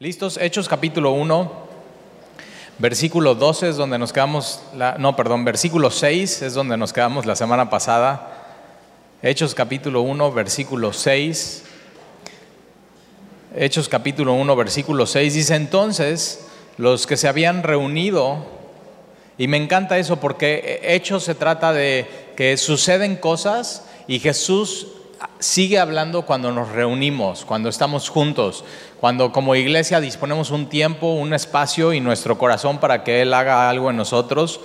¿Listos? Hechos capítulo 1, versículo 12 es donde nos quedamos, la- no, perdón, versículo 6 es donde nos quedamos la semana pasada. Hechos capítulo 1, versículo 6. Hechos capítulo 1, versículo 6 dice entonces los que se habían reunido, y me encanta eso porque Hechos se trata de que suceden cosas y Jesús sigue hablando cuando nos reunimos, cuando estamos juntos, cuando como iglesia disponemos un tiempo, un espacio y nuestro corazón para que Él haga algo en nosotros.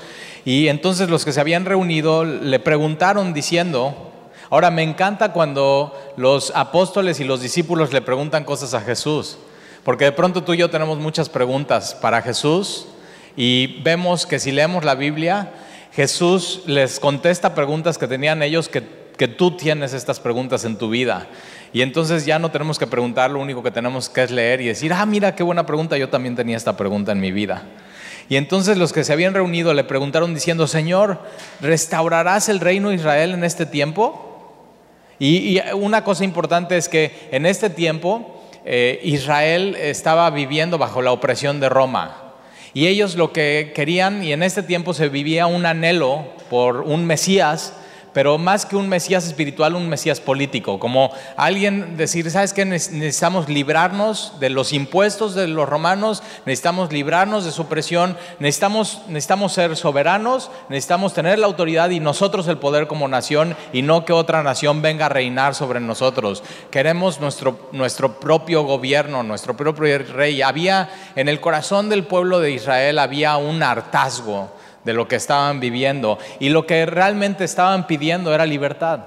Y entonces los que se habían reunido le preguntaron diciendo, ahora me encanta cuando los apóstoles y los discípulos le preguntan cosas a Jesús, porque de pronto tú y yo tenemos muchas preguntas para Jesús y vemos que si leemos la Biblia, Jesús les contesta preguntas que tenían ellos que que tú tienes estas preguntas en tu vida. Y entonces ya no tenemos que preguntar, lo único que tenemos que es leer y decir, ah, mira qué buena pregunta, yo también tenía esta pregunta en mi vida. Y entonces los que se habían reunido le preguntaron diciendo, Señor, ¿restaurarás el reino de Israel en este tiempo? Y, una cosa importante es que en este tiempo eh, Israel estaba viviendo bajo la opresión de Roma. Y ellos lo que querían, y en este tiempo se vivía un anhelo por un Mesías, pero más que un Mesías espiritual, un Mesías político, como alguien decir, ¿sabes qué? Necesitamos librarnos de los impuestos de los romanos, necesitamos librarnos de su opresión, necesitamos, necesitamos ser soberanos, necesitamos tener la autoridad y nosotros el poder como nación y no que otra nación venga a reinar sobre nosotros. Queremos nuestro, nuestro propio gobierno, nuestro propio rey. Había en el corazón del pueblo de Israel, había un hartazgo de lo que estaban viviendo. Y lo que realmente estaban pidiendo era libertad.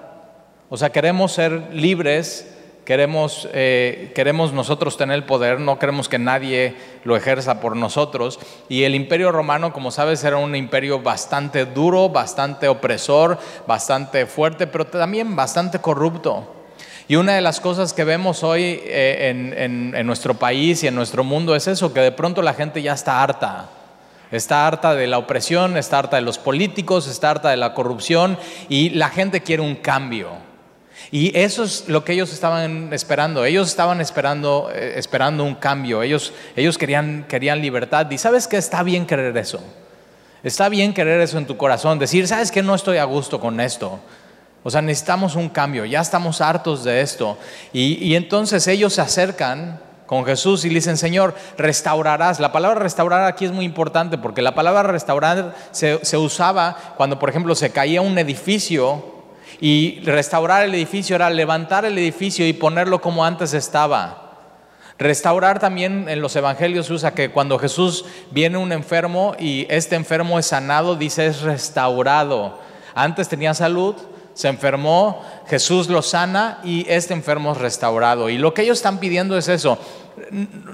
O sea, queremos ser libres, queremos, eh, queremos nosotros tener el poder, no queremos que nadie lo ejerza por nosotros. Y el imperio romano, como sabes, era un imperio bastante duro, bastante opresor, bastante fuerte, pero también bastante corrupto. Y una de las cosas que vemos hoy eh, en, en, en nuestro país y en nuestro mundo es eso, que de pronto la gente ya está harta. Está harta de la opresión, está harta de los políticos, está harta de la corrupción y la gente quiere un cambio. Y eso es lo que ellos estaban esperando. Ellos estaban esperando, eh, esperando un cambio. Ellos, ellos querían, querían libertad. Y sabes que está bien querer eso. Está bien querer eso en tu corazón. Decir, sabes que no estoy a gusto con esto. O sea, necesitamos un cambio. Ya estamos hartos de esto. Y, y entonces ellos se acercan con Jesús y le dicen, Señor, restaurarás. La palabra restaurar aquí es muy importante porque la palabra restaurar se, se, usaba cuando, por ejemplo, se caía un edificio y restaurar el edificio era levantar el edificio y ponerlo como antes estaba. Restaurar también en los evangelios se usa que cuando Jesús viene un enfermo y este enfermo es sanado, dice es restaurado. Antes tenía salud, se enfermó, Jesús lo sana y este enfermo es restaurado. Y lo que ellos están pidiendo es eso,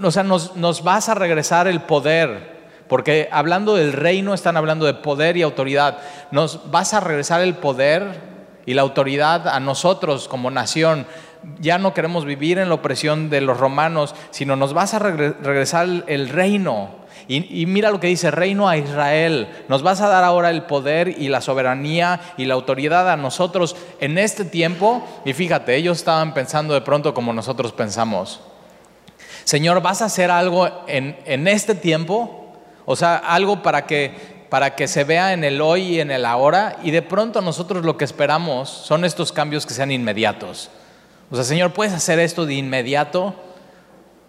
o sea, nos, nos, vas a regresar el poder, porque hablando del reino están hablando de poder y autoridad, nos vas a regresar el poder y la autoridad a nosotros como nación. Ya no queremos vivir en la opresión de los romanos, sino nos vas a regre regresar el reino. Y, mira lo que dice, reino a Israel. Nos vas a dar ahora el poder y la soberanía y la autoridad a nosotros en este tiempo. Y fíjate, ellos estaban pensando de pronto como nosotros pensamos. Señor, ¿vas a hacer algo en, en este tiempo? O sea, algo para que, para que se vea en el hoy y en el ahora. Y de pronto nosotros lo que esperamos son estos cambios que sean inmediatos. O sea, Señor, ¿puedes hacer esto de inmediato?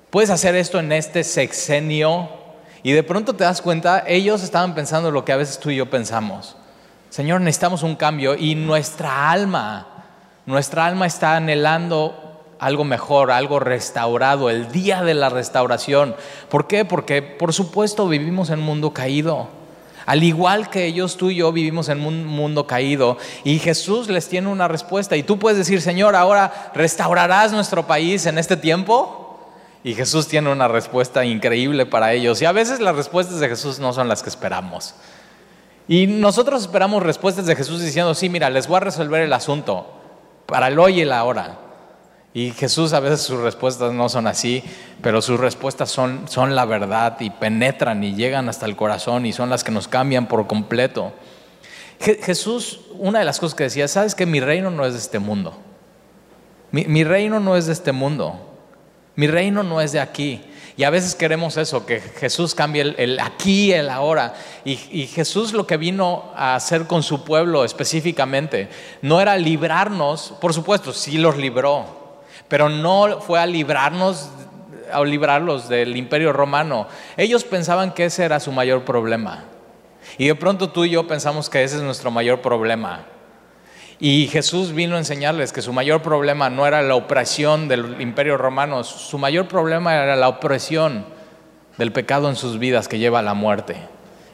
¿Puedes hacer esto en este sexenio? Y de pronto te das cuenta, ellos estaban pensando lo que a veces tú y yo pensamos. Señor, necesitamos un cambio y nuestra alma, nuestra alma está anhelando algo mejor, algo restaurado, el día de la restauración. ¿Por qué? Porque por supuesto vivimos en un mundo caído. Al igual que ellos, tú y yo vivimos en un mundo caído y Jesús les tiene una respuesta. Y tú puedes decir, Señor, ahora restaurarás nuestro país en este tiempo. Y Jesús tiene una respuesta increíble para ellos. Y a veces las respuestas de Jesús no son las que esperamos. Y nosotros esperamos respuestas de Jesús diciendo, sí, mira, les voy a resolver el asunto para el hoy y el ahora. Y Jesús a veces sus respuestas no son así, pero sus respuestas son, son la verdad y penetran y llegan hasta el corazón y son las que nos cambian por completo. Je Jesús, una de las cosas que decía, sabes que mi reino no es de este mundo. Mi, mi reino no es de este mundo. Mi reino no es de aquí. Y a veces queremos eso, que Jesús cambie el, aquí, el ahora. Y, y, Jesús lo que vino a hacer con su pueblo específicamente no era librarnos, por supuesto, sí los libró, pero no fue a librarnos, a librarlos del imperio romano. Ellos pensaban que ese era su mayor problema. Y de pronto tú y yo pensamos que ese es nuestro mayor problema. Y Jesús vino a enseñarles que su mayor problema no era la opresión del imperio romano, su mayor problema era la opresión del pecado en sus vidas que lleva a la muerte.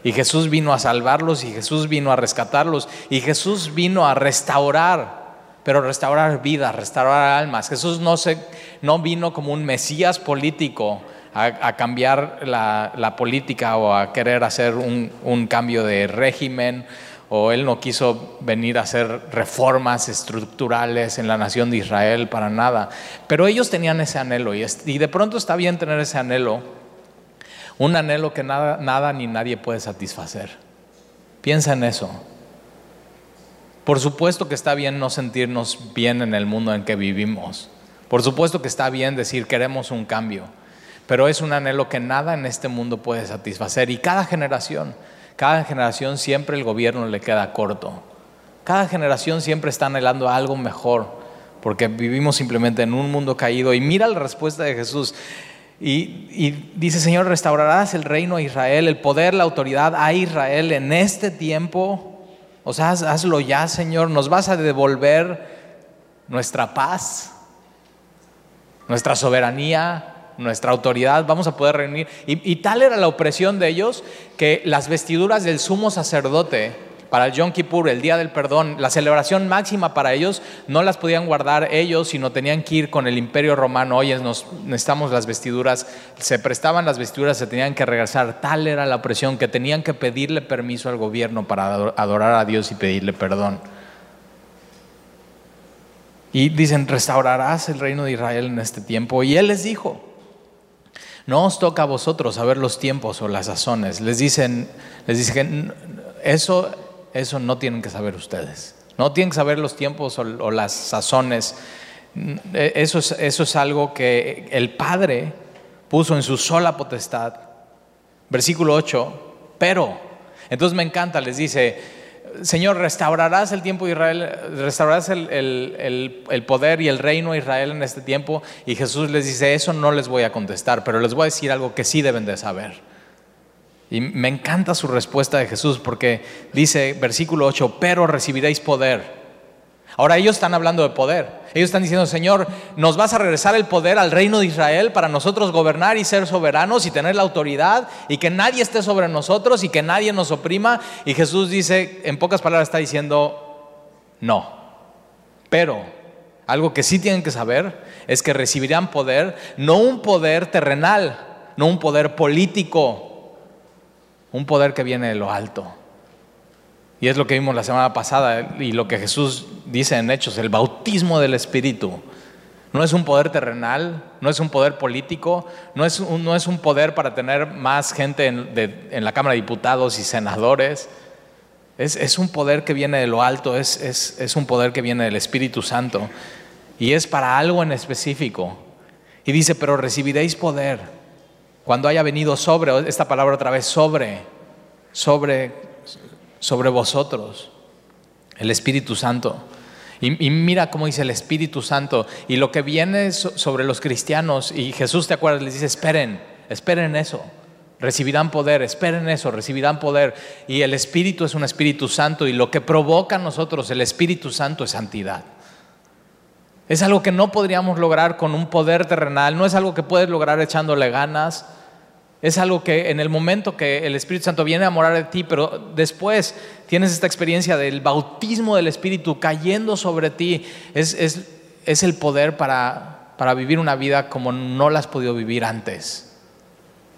Y Jesús vino a salvarlos y Jesús vino a rescatarlos y Jesús vino a restaurar, pero restaurar vidas, restaurar almas. Jesús no, se, no vino como un mesías político a, cambiar la, política o a querer hacer un, un cambio de régimen o él no quiso venir a hacer reformas estructurales en la nación de Israel para nada. Pero ellos tenían ese anhelo y, de pronto está bien tener ese anhelo, un anhelo que nada, nada ni nadie puede satisfacer. Piensa en eso. Por supuesto que está bien no sentirnos bien en el mundo en que vivimos. Por supuesto que está bien decir queremos un cambio, pero es un anhelo que nada en este mundo puede satisfacer y cada generación cada generación siempre el gobierno le queda corto. Cada generación siempre está anhelando algo mejor, porque vivimos simplemente en un mundo caído. Y mira la respuesta de Jesús. Y, dice, Señor, restaurarás el reino a Israel, el poder, la autoridad a Israel en este tiempo. O sea, hazlo ya, Señor. Nos vas a devolver nuestra paz, nuestra soberanía, nuestra autoridad, vamos a poder reunir. Y, tal era la opresión de ellos que las vestiduras del sumo sacerdote para el Yom Kippur, el día del perdón, la celebración máxima para ellos, no las podían guardar ellos, sino tenían que ir con el imperio romano. Oye, nos, necesitamos las vestiduras, se prestaban las vestiduras, se tenían que regresar. Tal era la opresión que tenían que pedirle permiso al gobierno para adorar a Dios y pedirle perdón. Y dicen, restaurarás el reino de Israel en este tiempo. Y él les dijo, no os toca a vosotros saber los tiempos o las sazones. Les dicen, les eso, eso no tienen que saber ustedes. No tienen que saber los tiempos o, las sazones. Eso es, eso es algo que el Padre puso en su sola potestad. Versículo 8, pero, entonces me encanta, les dice, Señor, restaurarás el tiempo de Israel, restaurarás el, poder y el reino de Israel en este tiempo. Y Jesús les dice, eso no les voy a contestar, pero les voy a decir algo que sí deben de saber. Y me encanta su respuesta de Jesús porque dice, versículo 8, pero recibiréis poder Ahora ellos están hablando de poder. Ellos están diciendo, Señor, nos vas a regresar el poder al reino de Israel para nosotros gobernar y ser soberanos y tener la autoridad y que nadie esté sobre nosotros y que nadie nos oprima. Y Jesús dice, en pocas palabras está diciendo, no. Pero algo que sí tienen que saber es que recibirán poder, no un poder terrenal, no un poder político, un poder que viene de lo alto. Y es lo que vimos la semana pasada y lo que Jesús dice en Hechos, el bautismo del Espíritu. No es un poder terrenal, no es un poder político, no es un, no es un poder para tener más gente en, la Cámara de Diputados y senadores. Es, un poder que viene de lo alto, es, es un poder que viene del Espíritu Santo. Y es para algo en específico. Y dice, pero recibiréis poder cuando haya venido sobre, esta palabra otra vez, sobre, sobre sobre vosotros, el Espíritu Santo. Y, mira cómo dice el Espíritu Santo. Y lo que viene sobre los cristianos, y Jesús te acuerdas, les dice, esperen, esperen eso. Recibirán poder, esperen eso, recibirán poder. Y el Espíritu es un Espíritu Santo y lo que provoca a nosotros el Espíritu Santo es santidad. Es algo que no podríamos lograr con un poder terrenal, no es algo que puedes lograr echándole ganas, es algo que en el momento que el Espíritu Santo viene a morar de ti, pero después tienes esta experiencia del bautismo del Espíritu cayendo sobre ti, es, es, el poder para, para, vivir una vida como no la has podido vivir antes.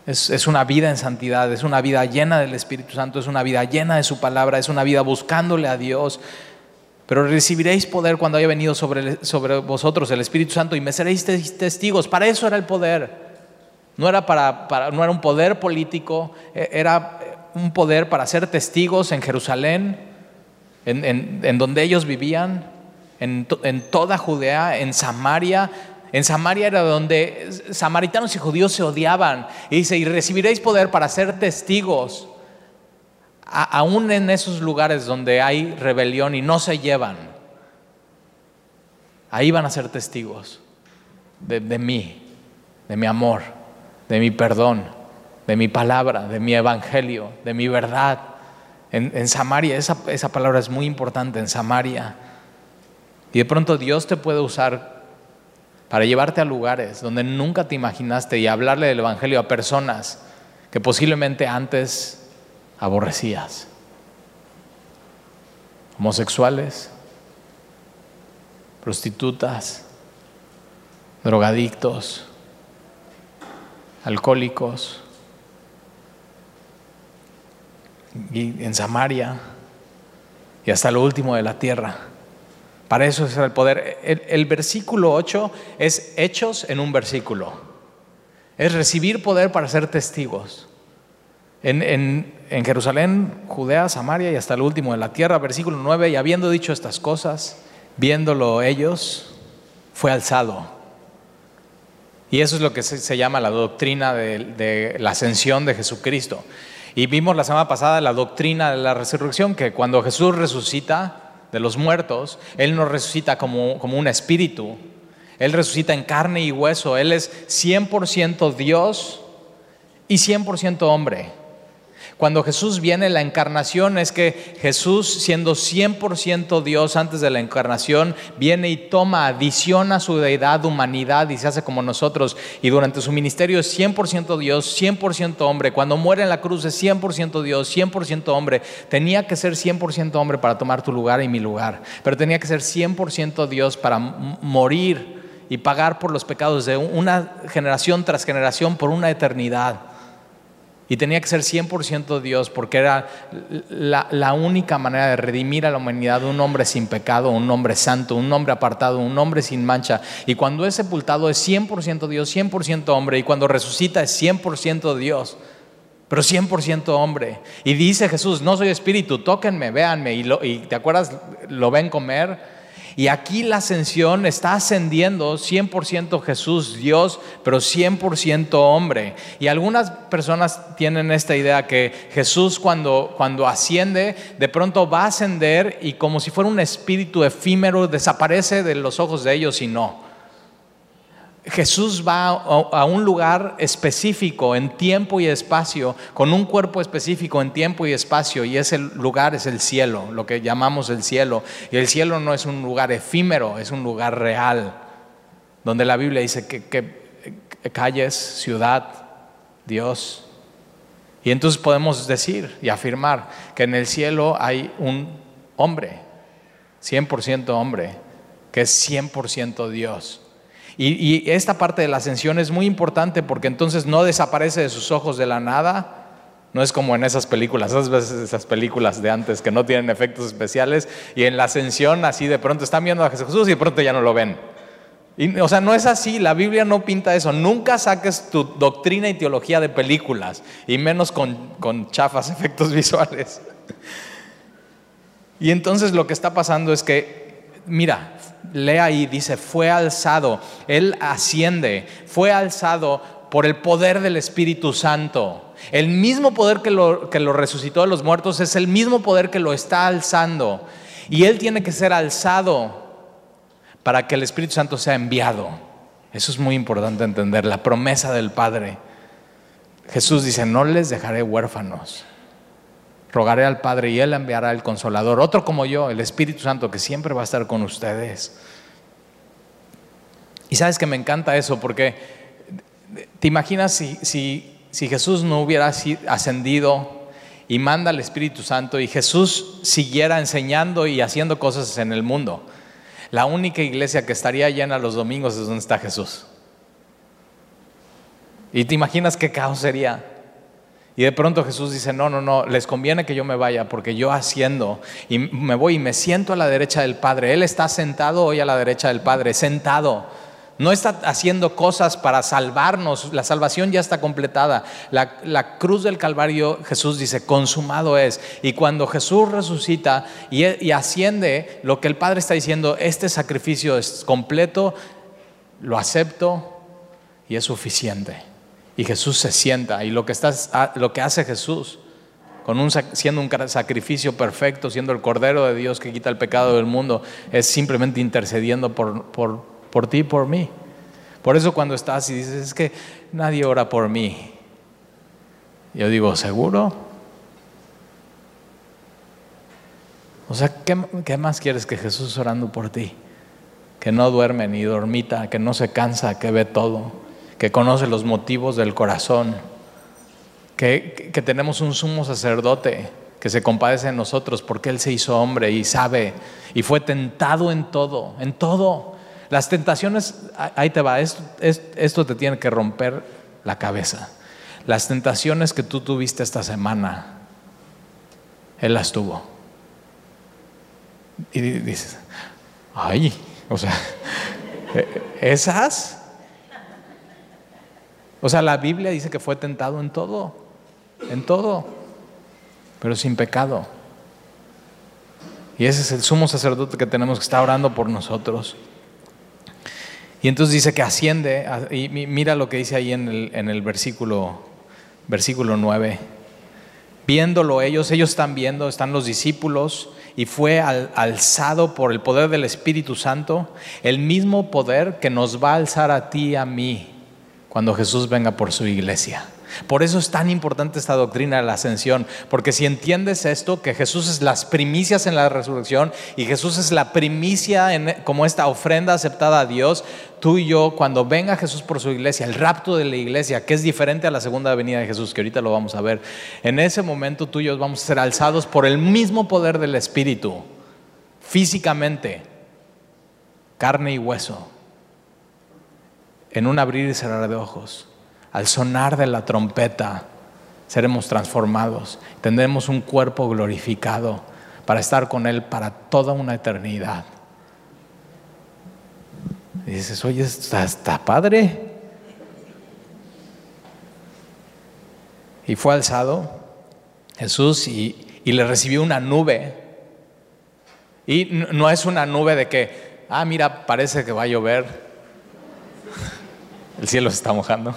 Es, es, una vida en santidad, es una vida llena del Espíritu Santo, es una vida llena de su palabra, es una vida buscándole a Dios. Pero recibiréis poder cuando haya venido sobre, sobre vosotros el Espíritu Santo y me seréis testigos. Para eso era el poder. No era, para, no era un poder político, e, era un poder para ser testigos en Jerusalén, en, donde ellos vivían, en, toda Judea, en Samaria En Samaria era donde samaritanos y judíos se odiaban. Y dice, y recibiréis poder para ser testigos, aún en esos lugares donde hay rebelión y no se llevan. Ahí van a ser testigos de, de mí, de mi amor, de mi perdón, de mi palabra, de mi evangelio, de mi verdad. En, Samaria, esa, esa palabra es muy importante, en Samaria. Y de pronto Dios te puede usar para llevarte a lugares donde nunca te imaginaste y hablarle del Evangelio a personas que posiblemente antes aborrecías. Homosexuales, prostitutas, drogadictos, alcohólicos, y en Samaria y hasta lo último de la tierra. Para eso es el poder. El, versículo 8 es hechos en un versículo. Es recibir poder para ser testigos. En, en, Jerusalén, Judea, Samaria y hasta el último de la tierra, versículo 9, y habiendo dicho estas cosas, viéndolo ellos, fue alzado. Y eso es lo que se, llama la doctrina de la ascensión de Jesucristo. Y vimos la semana pasada la doctrina de la resurrección, que cuando Jesús resucita de los muertos, Él no resucita como, como un espíritu, Él resucita en carne y hueso, Él es 100% Dios y 100% hombre. Cuando Jesús viene, la encarnación es que Jesús, siendo 100% Dios antes de la encarnación, viene y toma, adiciona su deidad, humanidad y se hace como nosotros. Y durante su ministerio es 100% Dios, 100% hombre. Cuando muere en la cruz es 100% Dios, 100% hombre. Tenía que ser 100% hombre para tomar tu lugar y mi lugar. Pero tenía que ser 100% Dios para morir y pagar por los pecados de una generación tras generación por una eternidad. Y tenía que ser 100% Dios porque era la, única manera de redimir a la humanidad un hombre sin pecado, un hombre santo, un hombre apartado, un hombre sin mancha. Y cuando es sepultado es 100% Dios, 100% hombre. Y cuando resucita es 100% Dios, pero 100% hombre. Y dice Jesús, no soy espíritu, tóquenme, véanme. Y, y te acuerdas, lo ven comer y aquí la ascensión está ascendiendo 100% Jesús, Dios, pero 100% hombre. Y algunas personas tienen esta idea que Jesús cuando, cuando asciende, de pronto va a ascender y como si fuera un espíritu efímero, desaparece de los ojos de ellos y no. Jesús va a un lugar específico en tiempo y espacio, con un cuerpo específico en tiempo y espacio, y ese lugar es el cielo, lo que llamamos el cielo. Y el cielo no es un lugar efímero, es un lugar real, donde la Biblia dice que, calles, ciudad, Dios. Y entonces podemos decir y afirmar que en el cielo hay un hombre, 100% hombre, que es 100% Dios. Y, esta parte de la ascensión es muy importante porque entonces no desaparece de sus ojos de la nada. No es como en esas películas, esas veces esas películas de antes que no tienen efectos especiales y en la ascensión así de pronto están viendo a Jesús y de pronto ya no lo ven. Y, o sea, no es así, la Biblia no pinta eso. Nunca saques tu doctrina y teología de películas y menos con, con chafas efectos visuales. Y entonces lo que está pasando es que, mira, lea ahí, dice, fue alzado, Él asciende, fue alzado por el poder del Espíritu Santo. El mismo poder que lo, que lo resucitó de los muertos es el mismo poder que lo está alzando. Y Él tiene que ser alzado para que el Espíritu Santo sea enviado. Eso es muy importante entender, la promesa del Padre. Jesús dice, no les dejaré huérfanos. Rogaré al Padre y Él enviará el consolador, otro como yo, el Espíritu Santo, que siempre va a estar con ustedes. Y sabes que me encanta eso porque te imaginas si, si, si Jesús no hubiera ascendido y manda al Espíritu Santo y Jesús siguiera enseñando y haciendo cosas en el mundo. La única iglesia que estaría llena los domingos es donde está Jesús. Y te imaginas qué caos sería. Y de pronto Jesús dice, no, no, no, les conviene que yo me vaya porque yo haciendo y me voy y me siento a la derecha del Padre. Él está sentado hoy a la derecha del Padre, sentado. No está haciendo cosas para salvarnos, la salvación ya está completada. La, cruz del Calvario, Jesús dice, consumado es. Y cuando Jesús resucita y asciende, lo que el Padre está diciendo, este sacrificio es completo, lo acepto y es suficiente. Y Jesús se sienta y lo que, ah, lo que hace Jesús, siendo un sacrificio perfecto, siendo el Cordero de Dios que quita el pecado del mundo, es simplemente intercediendo por, por, por ti y por mí. Por eso cuando estás y dices, es que nadie ora por mí, yo digo, ¿seguro? O sea, ¿qué, ¿qué, más quieres que Jesús orando por ti? Que no duerme ni dormita, que no se cansa, que ve todo, que conoce los motivos del corazón, que, que tenemos un sumo sacerdote que se compadece de nosotros porque Él se hizo hombre y sabe y fue tentado en todo, en todo. Las tentaciones, ahí te va, esto, esto te tiene que romper la cabeza. Las tentaciones que tú tuviste esta semana, Él las tuvo. Y dices, ay, o sea, esas. O sea, la Biblia dice que fue tentado en todo, en todo, pero sin pecado. Y ese es el sumo sacerdote que tenemos que estar orando por nosotros. Y entonces dice que asciende, y mira lo que dice ahí en el, en el versículo versículo 9. Viéndolo ellos, ellos están viendo, están los discípulos, y fue alzado por el poder del Espíritu Santo, el mismo poder que nos va a alzar a ti y a mí cuando Jesús venga por su iglesia. Por eso es tan importante esta doctrina de la ascensión, porque si entiendes esto, que Jesús es las primicias en la resurrección y Jesús es la primicia como esta ofrenda aceptada a Dios, tú y yo, cuando venga Jesús por su iglesia, el rapto de la iglesia, que es diferente a la segunda venida de Jesús, que ahorita lo vamos a ver, en ese momento tú y yo vamos a ser alzados por el mismo poder del Espíritu, físicamente, carne y hueso, en un abrir y cerrar de ojos al sonar de la trompeta, seremos transformados. Tendremos un cuerpo glorificado para estar con Él para toda una eternidad. Y dices, oye, está, padre. Y fue alzado Jesús y, y le recibió una nube. Y no es una nube de que, ah, mira, parece que va a llover el cielo se está mojando.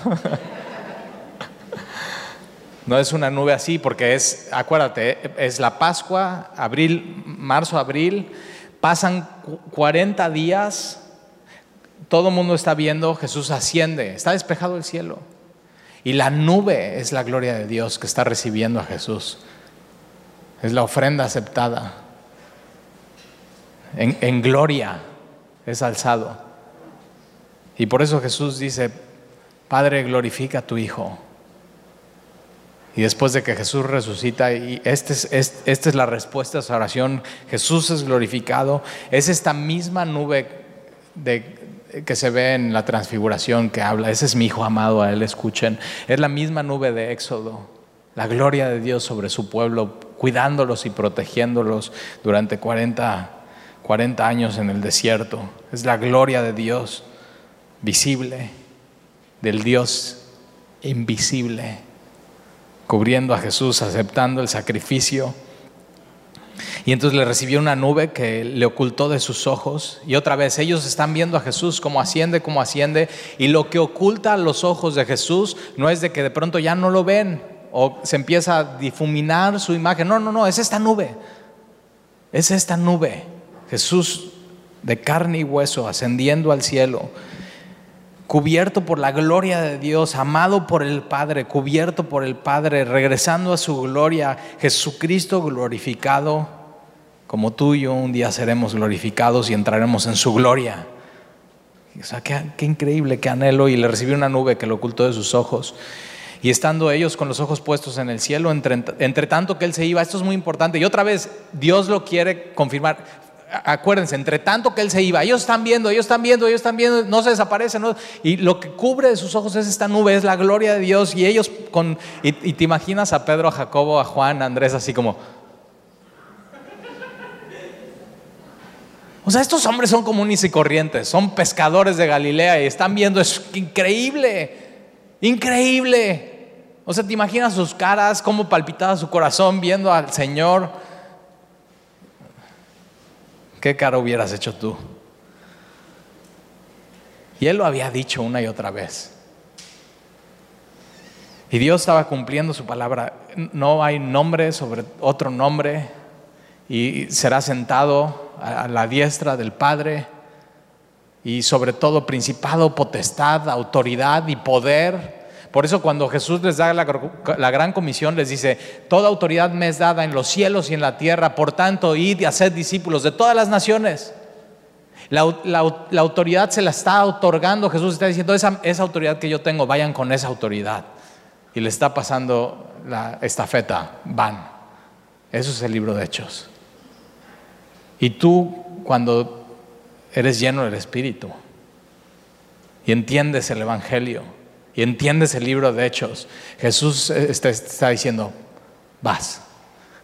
No es una nube así porque es, acuérdate, es la Pascua, abril, marzo, abril, pasan 40 días, todo el mundo está viendo, Jesús asciende, está despejado el cielo. Y la nube es la gloria de Dios que está recibiendo a Jesús. Es la ofrenda aceptada. En, en gloria es alzado. Y por eso Jesús dice, Padre, glorifica a tu Hijo. Y después de que Jesús resucita, y esta es, esta es la respuesta a esa oración, Jesús es glorificado, es esta misma nube que se ve en la transfiguración que habla, ese es mi Hijo amado, a Él escuchen, es la misma nube de Éxodo, la gloria de Dios sobre su pueblo, cuidándolos y protegiéndolos durante 40, 40 años en el desierto, es la gloria de Dios visible, del Dios invisible, cubriendo a Jesús, aceptando el sacrificio. Y entonces le recibió una nube que le ocultó de sus ojos. Y otra vez, ellos están viendo a Jesús como asciende, como asciende. Y lo que oculta los ojos de Jesús no es de que de pronto ya no lo ven o se empieza a difuminar su imagen. No, no, no, es esta nube. Es esta nube. Jesús de carne y hueso ascendiendo al cielo cubierto por la gloria de Dios, amado por el Padre, cubierto por el Padre, regresando a su gloria, Jesucristo glorificado, como tú y yo un día seremos glorificados y entraremos en su gloria. O sea, qué, increíble, qué anhelo. Y le recibió una nube que lo ocultó de sus ojos. Y estando ellos con los ojos puestos en el cielo, entre, entre tanto que él se iba, esto es muy importante. Y otra vez, Dios lo quiere confirmar acuérdense, entre tanto que él se iba, ellos están viendo, ellos están viendo, ellos están viendo, no se desaparecen, y lo que cubre de sus ojos es esta nube, es la gloria de Dios, y ellos con, y, te imaginas a Pedro, a Jacobo, a Juan, a Andrés, así como... O sea, estos hombres son comunes y corrientes, son pescadores de Galilea y están viendo, es increíble, increíble. O sea, te imaginas sus caras, cómo palpitaba su corazón viendo al Señor. ¿Qué cara hubieras hecho tú? Y él lo había dicho una y otra vez. Y Dios estaba cumpliendo su palabra. No hay nombre sobre otro nombre y será sentado a la diestra del Padre y sobre todo principado, potestad, autoridad y poder. Por eso cuando Jesús les da la, gran comisión, les dice, toda autoridad me es dada en los cielos y en la tierra, por tanto, id y haced discípulos de todas las naciones. La, autoridad se la está otorgando, Jesús está diciendo, esa, esa autoridad que yo tengo, vayan con esa autoridad. Y le está pasando la estafeta, van. Eso es el libro de Hechos. Y tú, cuando eres lleno del Espíritu y entiendes el Evangelio y entiendes el libro de Hechos, Jesús está, está diciendo, vas,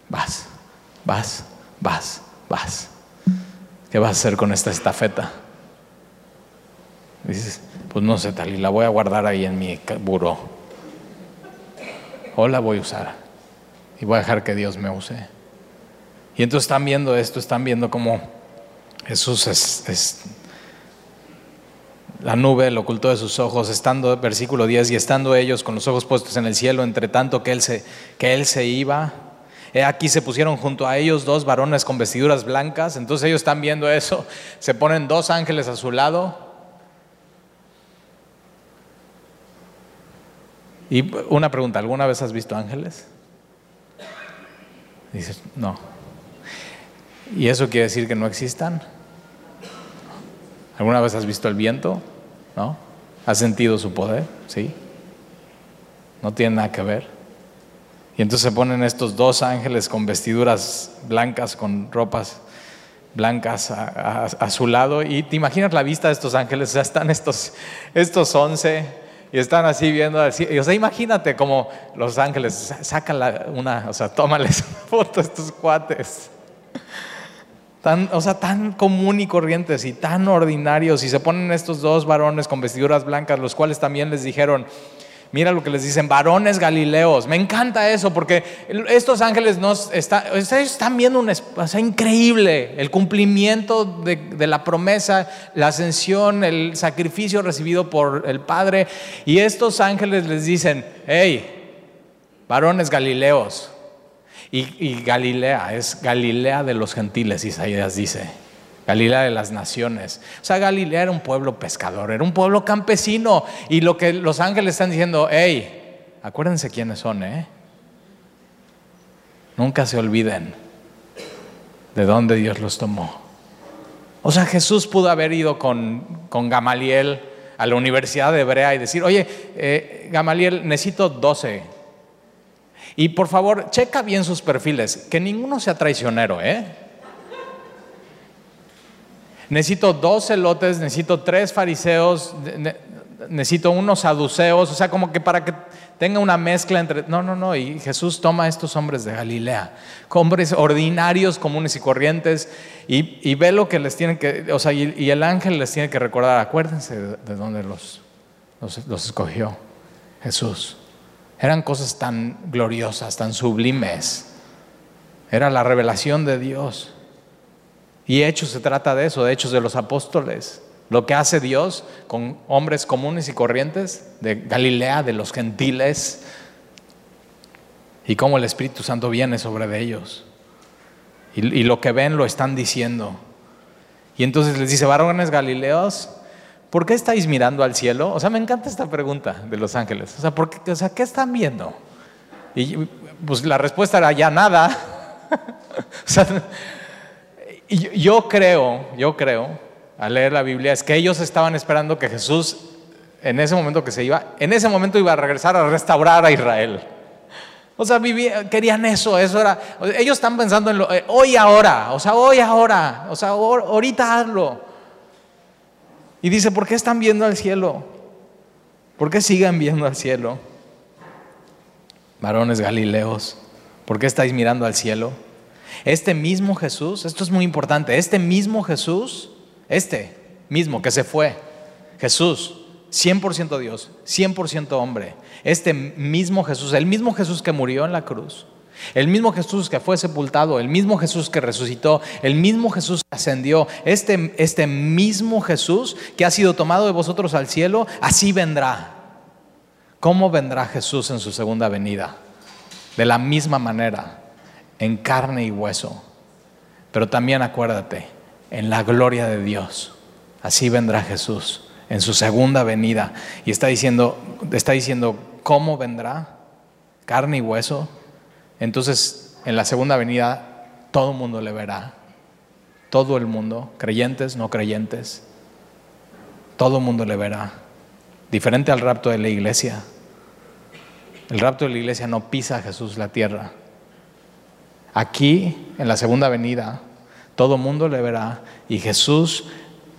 vas, vas, vas, vas. ¿Qué vas a hacer con esta estafeta? Dices, pues no sé, tal, y la voy a guardar ahí en mi buró. O la voy a usar. Y voy a dejar que Dios me use. Y entonces están viendo esto, están viendo cómo Jesús es, la nube lo ocultó de sus ojos, estando, versículo 10, y estando ellos con los ojos puestos en el cielo, entre tanto que él se, que él se iba, aquí se pusieron junto a ellos dos varones con vestiduras blancas, entonces ellos están viendo eso, se ponen dos ángeles a su lado. Y una pregunta, ¿alguna vez has visto ángeles? Dices, no. ¿Y eso quiere decir que no existan? ¿Alguna vez has visto el viento? ¿No? ¿Has sentido su poder? Sí. No tiene nada que ver. Y entonces se ponen estos dos ángeles con vestiduras blancas, con ropas blancas a, su lado. Y te imaginas la vista de estos ángeles. Sea, están estos, estos once y están así viendo. Así, o sea, imagínate como los ángeles sacan una, o sea, tómales una foto a estos cuates tan, o sea, tan común y corrientes y tan ordinarios. Y se ponen estos dos varones con vestiduras blancas, los cuales también les dijeron, mira lo que les dicen, varones galileos. Me encanta eso porque estos ángeles nos está, están viendo un o increíble el cumplimiento de, de, la promesa, la ascensión, el sacrificio recibido por el Padre. Y estos ángeles les dicen, hey, varones galileos. Y, Galilea es Galilea de los gentiles, Isaías dice. Galilea de las naciones. O sea, Galilea era un pueblo pescador, era un pueblo campesino. Y lo que los ángeles están diciendo, hey, acuérdense quiénes son, ¿eh? Nunca se olviden de dónde Dios los tomó. O sea, Jesús pudo haber ido con, con Gamaliel a la Universidad de Hebrea y decir, oye, eh, Gamaliel, necesito 12 y por favor, checa bien sus perfiles, que ninguno sea traicionero, ¿eh? Necesito dos celotes, necesito tres fariseos, necesito unos saduceos, o sea, como que para que tenga una mezcla entre... No, no, no, y Jesús toma a estos hombres de Galilea, hombres ordinarios, comunes y corrientes, y, ve lo que les tiene que... O sea, y, el ángel les tiene que recordar, acuérdense de, dónde los, los escogió Jesús. Eran cosas tan gloriosas, tan sublimes. Era la revelación de Dios. Y Hechos se trata de eso, de Hechos de los apóstoles. Lo que hace Dios con hombres comunes y corrientes de Galilea, de los gentiles, y cómo el Espíritu Santo viene sobre ellos. Y, lo que ven lo están diciendo. Y entonces les dice, varones galileos, ¿por qué estáis mirando al cielo? O sea, me encanta esta pregunta de los ángeles. O sea, ¿por qué, ¿qué están viendo? Y pues la respuesta era ya nada. o sea, yo creo, yo creo, al leer la Biblia, es que ellos estaban esperando que Jesús, en ese momento que se iba, en ese momento iba a regresar a restaurar a Israel. O sea, querían eso, eso era. Ellos están pensando en lo, eh, hoy ahora, o sea, hoy ahora, o sea, ahorita hazlo. Y dice, ¿por qué están viendo al cielo? ¿Por qué siguen viendo al cielo? Varones Galileos, ¿por qué estáis mirando al cielo? Este mismo Jesús, esto es muy importante, este mismo Jesús, este mismo que se fue, Jesús, 100% Dios, 100% hombre, este mismo Jesús, el mismo Jesús que murió en la cruz, El mismo Jesús que fue sepultado, el mismo Jesús que resucitó, el mismo Jesús que ascendió, este, este mismo Jesús que ha sido tomado de vosotros al cielo, así vendrá. ¿Cómo vendrá Jesús en su segunda venida? De la misma manera, en carne y hueso. Pero también acuérdate, en la gloria de Dios. Así vendrá Jesús en su segunda venida. Y está diciendo, está diciendo, ¿cómo vendrá? Carne y hueso entonces en la segunda venida todo el mundo le verá. Todo el mundo, creyentes, no creyentes, todo el mundo le verá. Diferente al rapto de la iglesia. El rapto de la iglesia no pisa a Jesús la tierra. Aquí, en la segunda venida, todo el mundo le verá y Jesús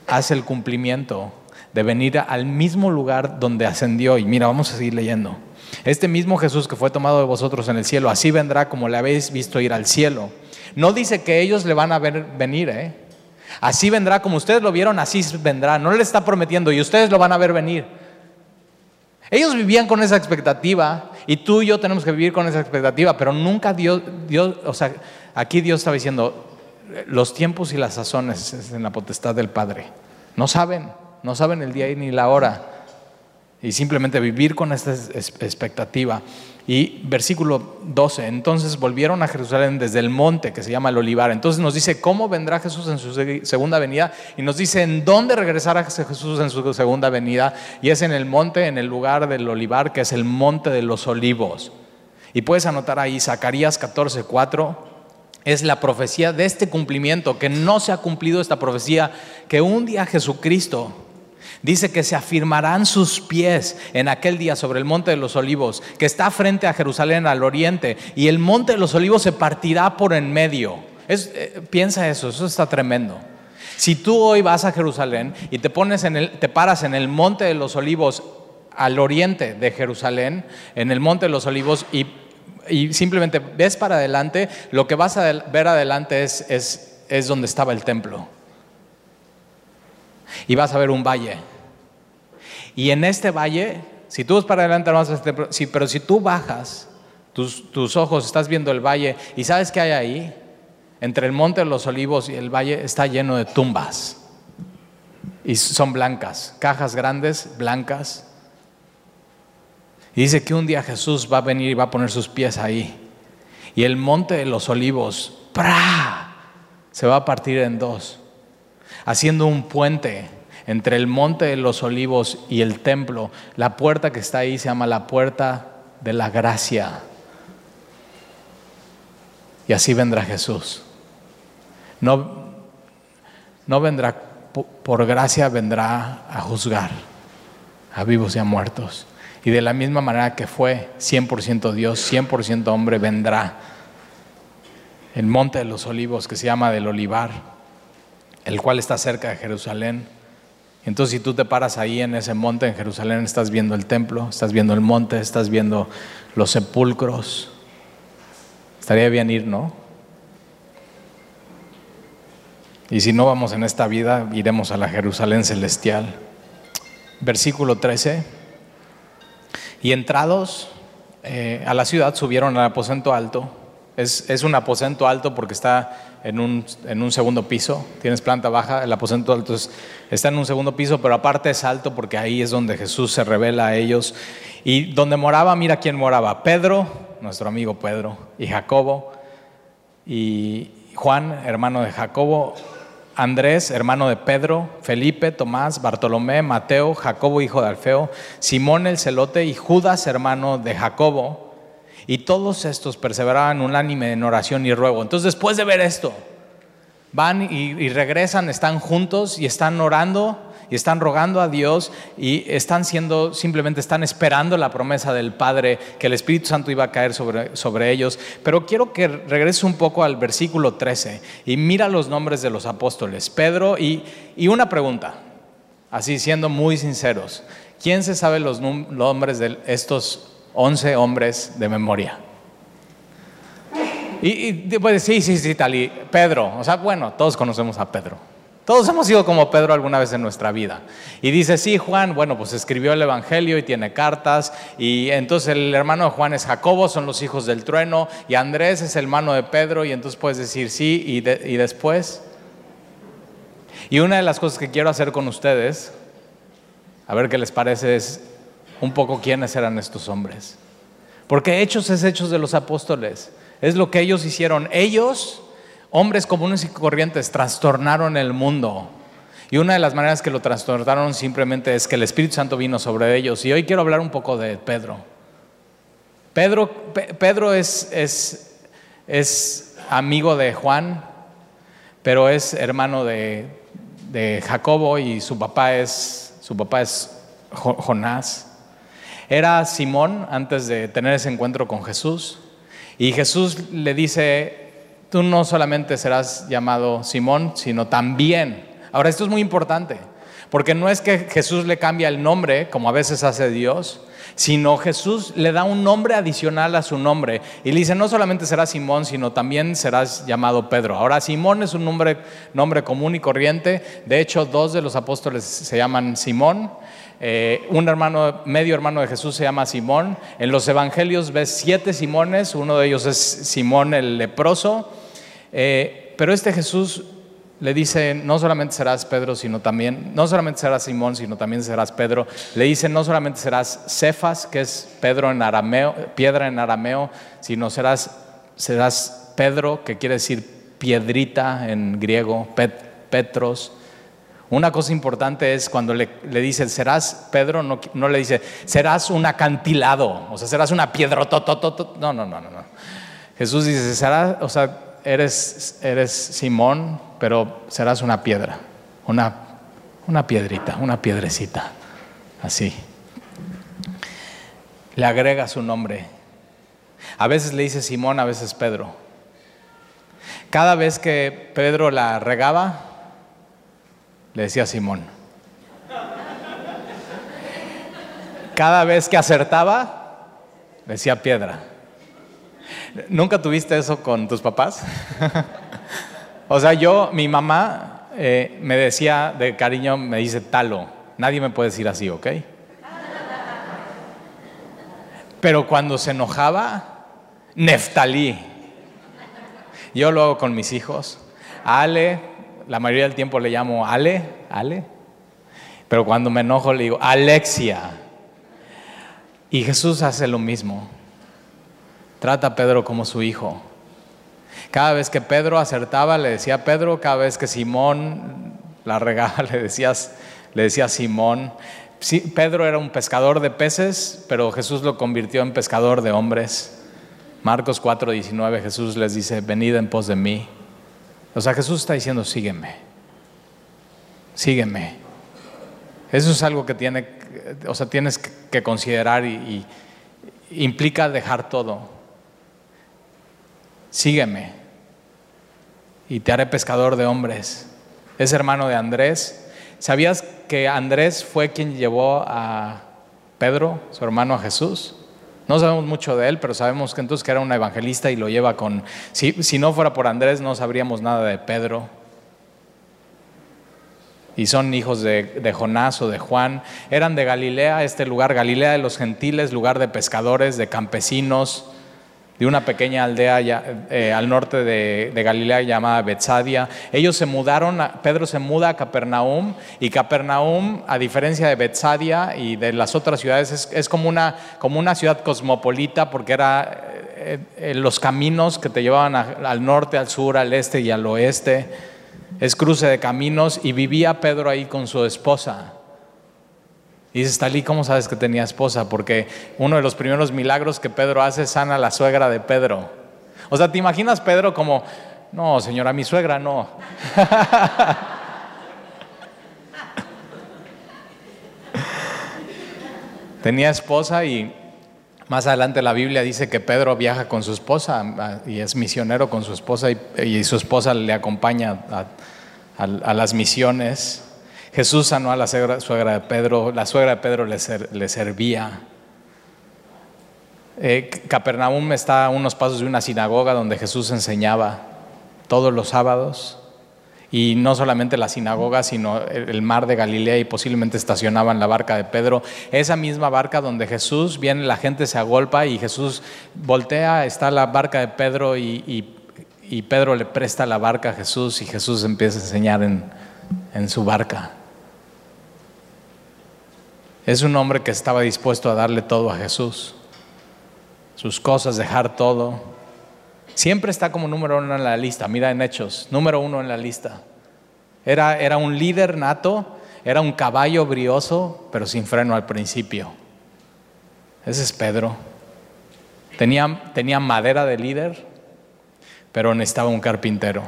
hace el cumplimiento de venir al mismo lugar donde ascendió. Y mira, vamos a seguir leyendo. Este mismo Jesús que fue tomado de vosotros en el cielo, así vendrá como le habéis visto ir al cielo. No dice que ellos le van a ver venir, ¿eh? Así vendrá como ustedes lo vieron, así vendrá. No le está prometiendo y ustedes lo van a ver venir. Ellos vivían con esa expectativa y tú y yo tenemos que vivir con esa expectativa, pero nunca Dios, Dios o sea, aquí Dios estaba diciendo, los tiempos y las sazones es en la potestad del Padre. No saben, no saben el día ni la hora y simplemente vivir con esta expectativa. Y versículo 12, entonces volvieron a Jerusalén desde el monte que se llama el Olivar. Entonces nos dice cómo vendrá Jesús en su segunda venida y nos dice en dónde regresará Jesús en su segunda venida. Y es en el monte, en el lugar del Olivar, que es el monte de los olivos. Y puedes anotar ahí Zacarías 14, 4. Es la profecía de este cumplimiento, que no se ha cumplido esta profecía, que un día Jesucristo Dice que se afirmarán sus pies en aquel día sobre el monte de los olivos, que está frente a Jerusalén al oriente, y el monte de los olivos se partirá por en medio. Eh, piensa eso, eso está tremendo. Si tú hoy vas a Jerusalén y te, pones en el, te paras en el monte de los olivos al oriente de Jerusalén, en el monte de los olivos, y, simplemente ves para adelante, lo que vas a ver adelante es, es, es donde estaba el templo. Y vas a ver un valle. Y en este valle, si tú vas para adelante, no vas a este, pero si tú bajas tus, tus ojos, estás viendo el valle y sabes que hay ahí, entre el monte de los olivos y el valle está lleno de tumbas. Y son blancas, cajas grandes, blancas. Y dice que un día Jesús va a venir y va a poner sus pies ahí. Y el monte de los olivos, ¡pra! se va a partir en dos, haciendo un puente entre el monte de los olivos y el templo, la puerta que está ahí se llama la puerta de la gracia. Y así vendrá Jesús. No, no vendrá por gracia, vendrá a juzgar a vivos y a muertos. Y de la misma manera que fue 100% Dios, 100% hombre, vendrá el monte de los olivos que se llama del olivar, el cual está cerca de Jerusalén entonces si tú te paras ahí en ese monte en Jerusalén, estás viendo el templo, estás viendo el monte, estás viendo los sepulcros. Estaría bien ir, ¿no? Y si no vamos en esta vida, iremos a la Jerusalén celestial. Versículo 13. Y entrados eh, a la ciudad subieron al aposento alto. Es, es un aposento alto porque está en un, en un, segundo piso, tienes planta baja, el aposento alto está en un segundo piso, pero aparte es alto porque ahí es donde Jesús se revela a ellos. Y donde moraba, mira quién moraba, Pedro, nuestro amigo Pedro, y Jacobo, y Juan, hermano de Jacobo, Andrés, hermano de Pedro, Felipe, Tomás, Bartolomé, Mateo, Jacobo, hijo de Alfeo, Simón el celote y Judas, hermano de Jacobo y todos estos perseveraban unánime en oración y ruego. Entonces después de ver esto, van y, regresan, están juntos y están orando y están rogando a Dios y están siendo, simplemente están esperando la promesa del Padre, que el Espíritu Santo iba a caer sobre, sobre ellos. Pero quiero que regreses un poco al versículo 13 y mira los nombres de los apóstoles, Pedro, y, y una pregunta, así siendo muy sinceros, ¿quién se sabe los nombres de estos 11 hombres de memoria. Y, y pues, sí, sí, sí, tal. Y Pedro, o sea, bueno, todos conocemos a Pedro. Todos hemos sido como Pedro alguna vez en nuestra vida. Y dice, sí, Juan, bueno, pues escribió el Evangelio y tiene cartas. Y entonces el hermano de Juan es Jacobo, son los hijos del trueno. Y Andrés es el hermano de Pedro. Y entonces puedes decir sí y, y después. Y una de las cosas que quiero hacer con ustedes, a ver qué les parece, es un poco quiénes eran estos hombres. Porque Hechos es Hechos de los Apóstoles. Es lo que ellos hicieron. Ellos hombres comunes y corrientes trastornaron el mundo. Y una de las maneras que lo trastornaron simplemente es que el Espíritu Santo vino sobre ellos. Y hoy quiero hablar un poco de Pedro. Pedro, Pedro es, es, es, amigo de Juan, pero es hermano de, de, Jacobo y su papá es, su papá es Jonás. Era Simón antes de tener ese encuentro con Jesús. Y Jesús le dice, tú no solamente serás llamado Simón, sino también. Ahora, esto es muy importante, porque no es que Jesús le cambia el nombre, como a veces hace Dios, sino Jesús le da un nombre adicional a su nombre y le dice, no solamente serás Simón, sino también serás llamado Pedro. Ahora, Simón es un nombre, nombre común y corriente, de hecho, dos de los apóstoles se llaman Simón. Eh, un hermano, medio hermano de Jesús se llama Simón. En los evangelios ves siete Simones, uno de ellos es Simón el leproso. Eh, pero este Jesús le dice, no solamente serás Pedro, sino también, no solamente serás Simón, sino también serás Pedro. Le dice, no solamente serás Cefas, que es Pedro en arameo, piedra en arameo, sino serás, serás Pedro, que quiere decir piedrita en griego, Petros. Una cosa importante es cuando le, le dice, serás Pedro, no, no, le dice, serás un acantilado, o sea, serás una piedra, no, no, no, no. Jesús dice, serás, o sea, eres, eres Simón, pero serás una piedra, una, una piedrita, una piedrecita, así. Le agrega su nombre. A veces le dice Simón, a veces Pedro. Cada vez que Pedro la regaba, le decía Simón. Cada vez que acertaba, decía piedra. ¿Nunca tuviste eso con tus papás? o sea, yo, mi mamá eh, me decía de cariño, me dice talo. Nadie me puede decir así, ¿ok? Pero cuando se enojaba, Neftalí. Yo lo hago con mis hijos. Ale, la mayoría del tiempo le llamo Ale, Ale. Pero cuando me enojo le digo Alexia. Y Jesús hace lo mismo. Trata a Pedro como su hijo. Cada vez que Pedro acertaba, le decía Pedro, cada vez que Simón la regaba, le decías, le decía Simón. Pedro era un pescador de peces, pero Jesús lo convirtió en pescador de hombres. Marcos 4:19, Jesús les dice, venid en pos de mí. O sea, Jesús está diciendo, sígueme, sígueme. Eso es algo que tiene, o sea, tienes que considerar y implica dejar todo sígueme y te haré pescador de hombres. Es hermano de Andrés. ¿Sabías que Andrés fue quien llevó a Pedro, su hermano, a Jesús? No sabemos mucho de él, pero sabemos que entonces que era un evangelista y lo lleva con... Si, si no fuera por Andrés no sabríamos nada de Pedro. Y son hijos de, de, Jonás o de Juan. Eran de Galilea, este lugar, Galilea de los gentiles, lugar de pescadores, de campesinos de una pequeña aldea eh, al norte de, Galilea llamada Betsadia. Ellos se mudaron, Pedro se muda a Capernaum y Capernaum, a diferencia de Betsadia y de las otras ciudades, es, como, una, como una ciudad cosmopolita porque era eh, eh, los caminos que te llevaban al norte, al sur, al este y al oeste. Es cruce de caminos y vivía Pedro ahí con su esposa. Y dices, Talí, ¿cómo sabes que tenía esposa? Porque uno de los primeros milagros que Pedro hace es sana la suegra de Pedro. O sea, ¿te imaginas Pedro como, no, señora, mi suegra no? tenía esposa y más adelante la Biblia dice que Pedro viaja con su esposa y es misionero con su esposa y, su esposa le acompaña a las misiones. Jesús sanó a la suegra de Pedro, la suegra de Pedro le, servía. Eh, Capernaum está a unos pasos de una sinagoga donde Jesús enseñaba todos los sábados. y no solamente la sinagoga, sino el mar de Galilea y posiblemente estacionaban la barca de Pedro. Esa misma barca donde Jesús viene, la gente se agolpa y Jesús voltea, está la barca de Pedro y, Pedro le presta la barca a Jesús y Jesús empieza a enseñar en, en su barca. Es un hombre que estaba dispuesto a darle todo a Jesús, sus cosas, dejar todo Siempre está como número uno en la lista, mira en Hechos, número uno en la lista. Era, era un líder nato, era un caballo brioso, pero sin freno al principio. Ese es Pedro. Tenía, tenía madera de líder, pero necesitaba un carpintero.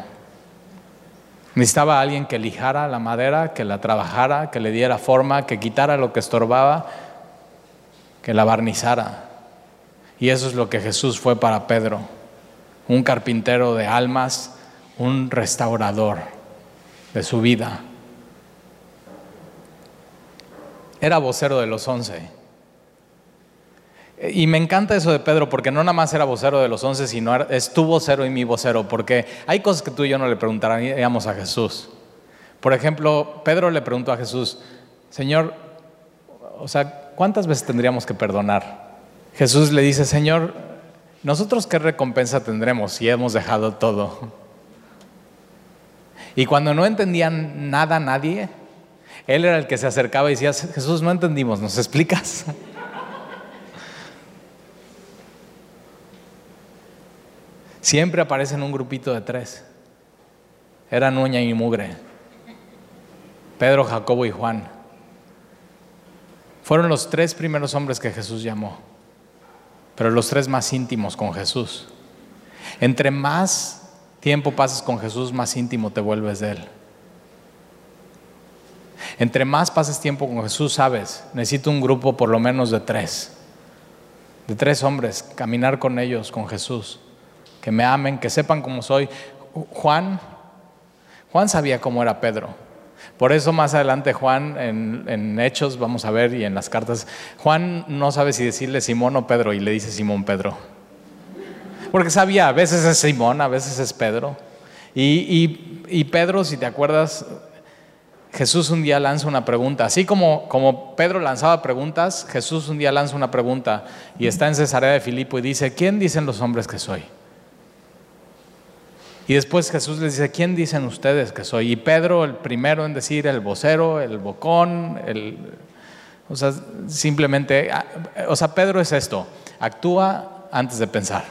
Necesitaba alguien que lijara la madera, que la trabajara, que le diera forma, que quitara lo que estorbaba, que la barnizara. Y eso es lo que Jesús fue para Pedro un carpintero de almas, un restaurador de su vida. Era vocero de los once. Y me encanta eso de Pedro, porque no nada más era vocero de los once, sino es tu vocero y mi vocero, porque hay cosas que tú y yo no le preguntaríamos a Jesús. Por ejemplo, Pedro le preguntó a Jesús, Señor, o sea, ¿cuántas veces tendríamos que perdonar? Jesús le dice, Señor, ¿nosotros qué recompensa tendremos si hemos dejado todo? Y cuando no entendían nada nadie, él era el que se acercaba y decía, Jesús, no entendimos, ¿nos explicas? Siempre aparece en un grupito de tres. Eran uña y mugre. Pedro, Jacobo y Juan. Fueron los tres primeros hombres que Jesús llamó pero los tres más íntimos con Jesús. Entre más tiempo pasas con Jesús, más íntimo te vuelves de Él. Entre más pases tiempo con Jesús, sabes, necesito un grupo por lo menos de tres, de tres hombres, caminar con ellos, con Jesús, que me amen, que sepan cómo soy. Juan, Juan sabía cómo era Pedro. Por eso más adelante Juan en, Hechos, vamos a ver, y en las cartas, Juan no sabe si decirle Simón o Pedro y le dice Simón Pedro. Porque sabía, a veces es Simón, a veces es Pedro. Y, Pedro, si te acuerdas, Jesús un día lanza una pregunta. Así como, como Pedro lanzaba preguntas, Jesús un día lanza una pregunta y está en Cesarea de Filipo y dice, ¿quién dicen los hombres que soy? Y después Jesús les dice, ¿quién dicen ustedes que soy? Y Pedro, el primero en decir, el vocero, el bocón, el... O sea, simplemente, ah, o sea, Pedro es esto, actúa antes de pensar.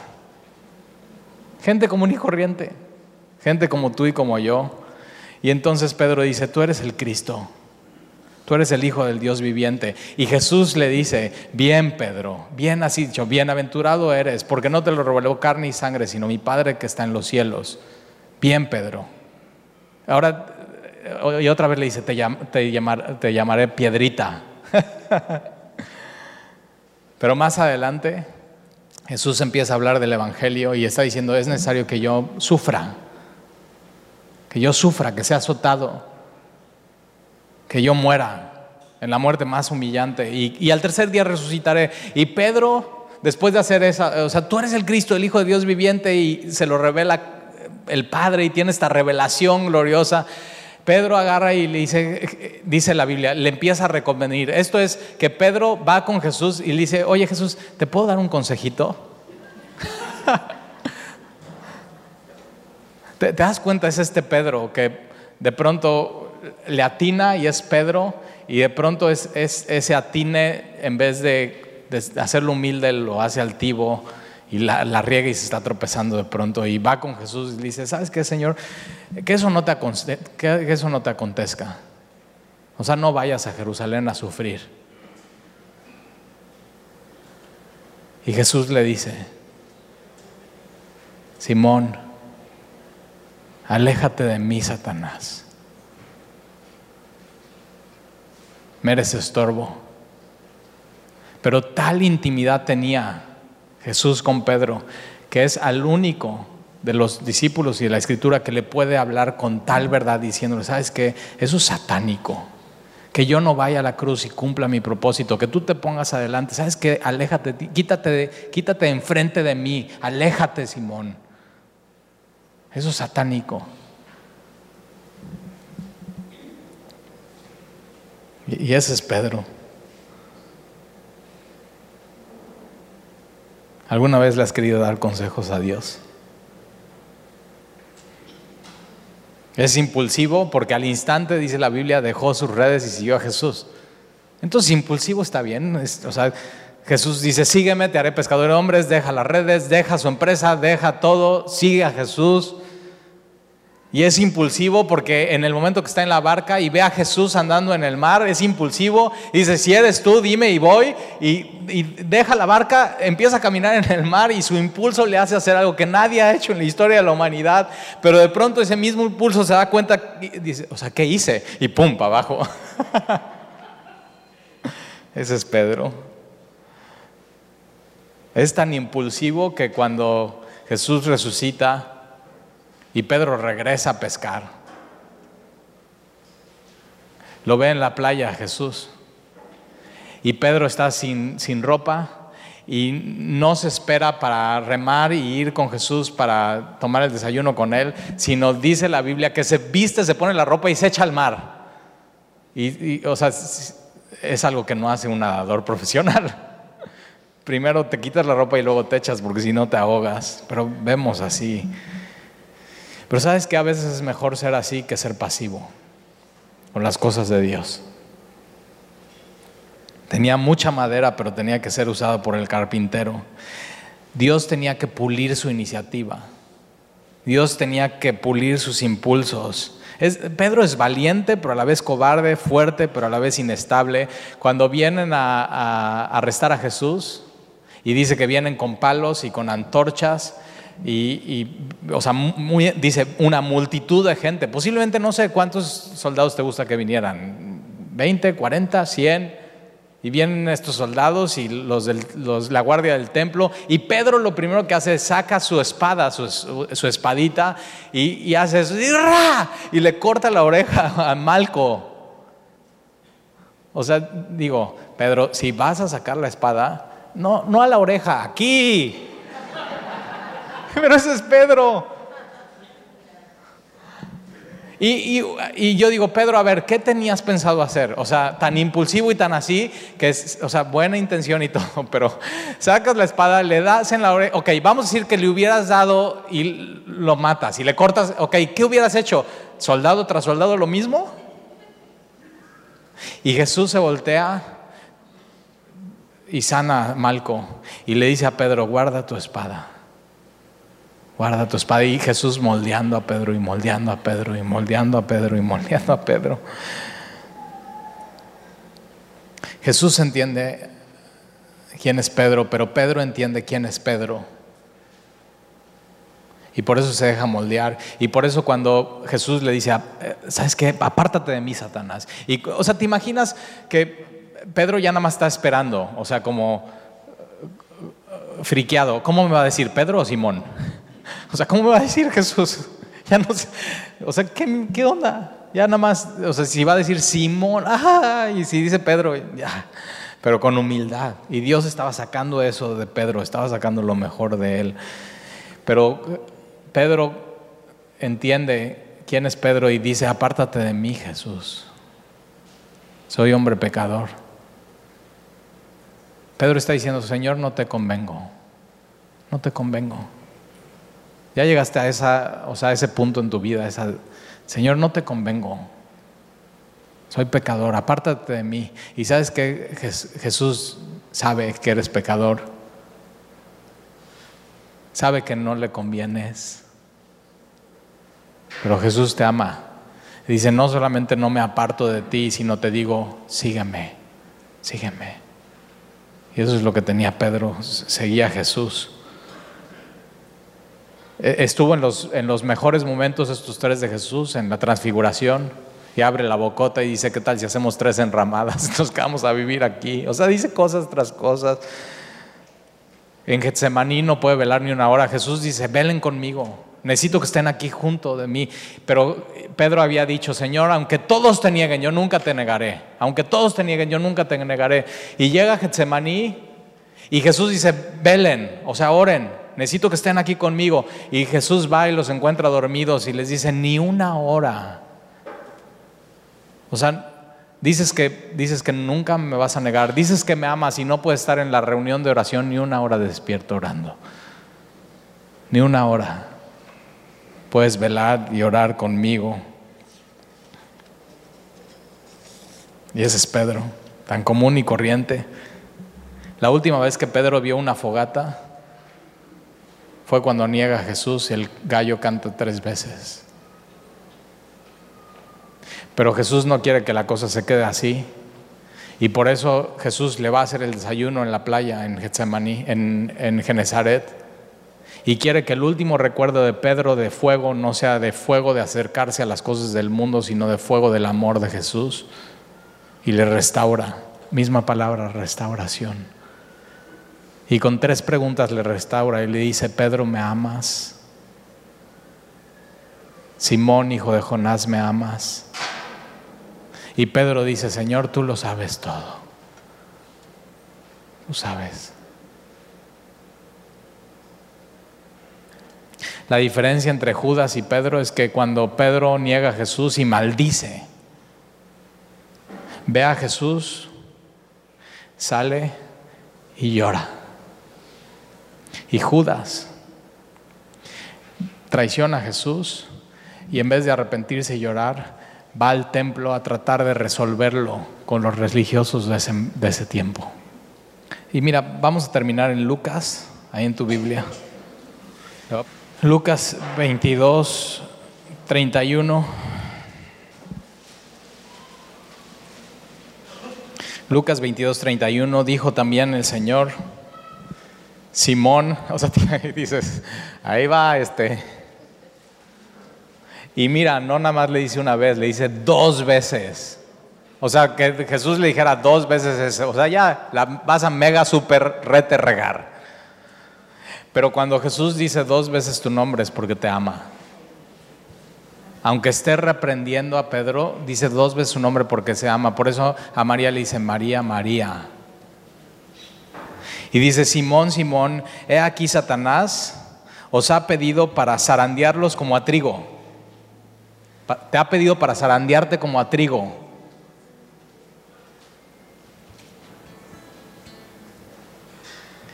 Gente común y corriente, gente como tú y como yo. Y entonces Pedro dice, tú eres el Cristo, tú eres el Hijo del Dios viviente. Y Jesús le dice, bien Pedro, bien has dicho, bienaventurado eres, porque no te lo reveló carne y sangre, sino mi Padre que está en los cielos. Bien, Pedro. Ahora, y otra vez le dice, te, te llamaré piedrita. Pero más adelante, Jesús empieza a hablar del Evangelio y está diciendo, es necesario que yo sufra, que yo sufra, que sea azotado, que yo muera en la muerte más humillante y, al tercer día resucitaré. Y Pedro, después de hacer esa, o sea, tú eres el Cristo, el Hijo de Dios viviente y se lo revela el Padre y tiene esta revelación gloriosa. Pedro agarra y le dice, dice la Biblia, le empieza a reconvenir. Esto es que Pedro va con Jesús y le dice, oye Jesús, ¿te puedo dar un consejito? ¿Te, das cuenta? Es este Pedro que de pronto le atina y es Pedro y de pronto es, ese atine en vez de, hacerlo humilde lo hace altivo y la, riega y se está tropezando de pronto y va con Jesús y dice, ¿sabes qué, Señor? Que eso no te, que eso no te acontezca. O sea, no vayas a Jerusalén a sufrir. Y Jesús le dice, Simón, aléjate de mí, Satanás. Me estorbo. Pero tal intimidad tenía Jesús con Pedro, que es al único de los discípulos y de la escritura que le puede hablar con tal verdad diciéndole, ¿sabes qué? Eso es satánico. Que yo no vaya a la cruz y cumpla mi propósito, que tú te pongas adelante, ¿sabes qué? Aléjate, quítate, de, quítate enfrente de mí, aléjate, Simón. Eso es satánico. Y ese es Pedro. ¿Alguna vez le has querido dar consejos a Dios? Es impulsivo porque al instante, dice la Biblia, dejó sus redes y siguió a Jesús. Entonces, impulsivo está bien. o sea, Jesús dice, sígueme, te haré pescador de hombres, deja las redes, deja su empresa, deja todo, sigue a Jesús. Y es impulsivo porque en el momento que está en la barca y ve a Jesús andando en el mar, es impulsivo. Y dice, si eres tú, dime y voy. Y, deja la barca, empieza a caminar en el mar y su impulso le hace hacer algo que nadie ha hecho en la historia de la humanidad. Pero de pronto ese mismo impulso se da cuenta dice, o sea, ¿qué hice? Y pum, para abajo. ese es Pedro. Es tan impulsivo que cuando Jesús resucita, y Pedro regresa a pescar. Lo ve en la playa Jesús. Y Pedro está sin, sin ropa y no se espera para remar y ir con Jesús para tomar el desayuno con él, sino dice la Biblia que se viste, se pone la ropa y se echa al mar. Y, o sea, es algo que no hace un nadador profesional. Primero te quitas la ropa y luego te echas porque si no te ahogas. Pero vemos así. Pero sabes que a veces es mejor ser así que ser pasivo con las cosas de Dios. Tenía mucha madera, pero tenía que ser usada por el carpintero. Dios tenía que pulir su iniciativa. Dios tenía que pulir sus impulsos. Pedro es valiente, pero a la vez cobarde, fuerte, pero a la vez inestable. Cuando vienen a, a arrestar a Jesús y dice que vienen con palos y con antorchas, y, o sea, dice una multitud de gente. Posiblemente no sé cuántos soldados te gusta que vinieran, 20, 40, 100. Y vienen estos soldados y los, la guardia del templo. Y Pedro lo primero que hace es saca su espada, su, espadita, y, hace eso, y, le corta la oreja a Malco. O sea, digo, Pedro, si vas a sacar la espada, no, no a la oreja, aquí. Pero ese es Pedro. Y, yo digo, Pedro, a ver, ¿qué tenías pensado hacer? O sea, tan impulsivo y tan así, que es, o sea, buena intención y todo, pero sacas la espada, le das en la oreja, ok, vamos a decir que le hubieras dado y lo matas y le cortas, ok, ¿qué hubieras hecho? ¿Soldado tras soldado lo mismo? Y Jesús se voltea y sana a Malco y le dice a Pedro, guarda tu espada. Guarda tu espada y Jesús moldeando a Pedro y moldeando a Pedro y moldeando a Pedro y moldeando a Pedro. Jesús entiende quién es Pedro, pero Pedro entiende quién es Pedro. Y por eso se deja moldear. Y por eso cuando Jesús le dice, ¿sabes qué? Apártate de mí, Satanás. Y, o sea, ¿te imaginas que Pedro ya nada más está esperando? O sea, como friqueado. ¿Cómo me va a decir, Pedro o Simón? O sea, ¿cómo me va a decir Jesús? Ya no sé. O sea, ¿qué, onda? Ya nada más, o sea, si va a decir Simón, ah, y si dice Pedro, ya. Pero con humildad. Y Dios estaba sacando eso de Pedro, estaba sacando lo mejor de él. Pero Pedro entiende quién es Pedro y dice, apártate de mí, Jesús. Soy hombre pecador. Pedro está diciendo, Señor, no te convengo. No te convengo. Ya llegaste a, esa, o sea, ese punto en tu vida, Señor, no te convengo. Soy pecador, apártate de mí. Y sabes que Jesús sabe que eres pecador. Sabe que no le convienes. Pero Jesús te ama. dice, no solamente no me aparto de ti, sino te digo, sígueme, sígueme. Y eso es lo que tenía Pedro, seguía a Jesús. Eh, estuvo en los, en los mejores momentos estos tres de Jesús, en la transfiguración, y abre la bocota y dice, ¿qué tal si hacemos tres enramadas? Nos quedamos a vivir aquí. O sea, dice cosas tras cosas. En Getsemaní no puede velar ni una hora. Jesús dice, velen conmigo. Necesito que estén aquí junto de mí. Pero Pedro había dicho, Señor, aunque todos te nieguen, yo nunca te negaré. Aunque todos te nieguen, yo nunca te negaré. Y llega Getsemaní y Jesús dice, velen, o sea, oren necesito que estén aquí conmigo. Y Jesús va y los encuentra dormidos y les dice, ni una hora. O sea, Dices que, dices que nunca me vas a negar, dices que me amas y no puedes estar en la reunión de oración ni una hora despierto orando. Ni una hora. Puedes velar y orar conmigo. Y ese es Pedro, tan común y corriente. La última vez que Pedro vio una fogata fue cuando niega a Jesús y el gallo canta tres veces. Pero Jesús no quiere que la cosa se quede así. Y por eso Jesús le va a hacer el desayuno en la playa en Getsemaní, en, en Genezaret. Y quiere que el último recuerdo de Pedro de fuego no sea de fuego de acercarse a las cosas del mundo, sino de fuego del amor de Jesús. Y le restaura. Misma palabra, restauración. Y con tres preguntas le restaura y le dice, Pedro, ¿me amas? Simón, hijo de Jonás, ¿me amas? Y Pedro dice, Señor, tú lo sabes todo. Tú sabes. La diferencia entre Judas y Pedro es que cuando Pedro niega a Jesús y maldice, ve a Jesús, sale y llora. Y Judas traiciona a Jesús y en vez de arrepentirse y llorar, va al templo a tratar de resolverlo con los religiosos de ese, de ese tiempo. Y mira, vamos a terminar en Lucas, ahí en tu Biblia. Lucas 22, 31. Lucas 22, 31 dijo también el Señor, Simón, o sea, dices, ahí va este, y mira, no nada más le dice una vez, le dice dos veces. O sea, que Jesús le dijera dos veces eso. O sea, ya la vas a mega super rete regar. Pero cuando Jesús dice dos veces tu nombre es porque te ama. Aunque esté reprendiendo a Pedro, dice dos veces su nombre porque se ama. Por eso a María le dice María, María. Y dice, Simón, Simón, he aquí Satanás os ha pedido para zarandearlos como a trigo. Te ha pedido para zarandearte como a trigo.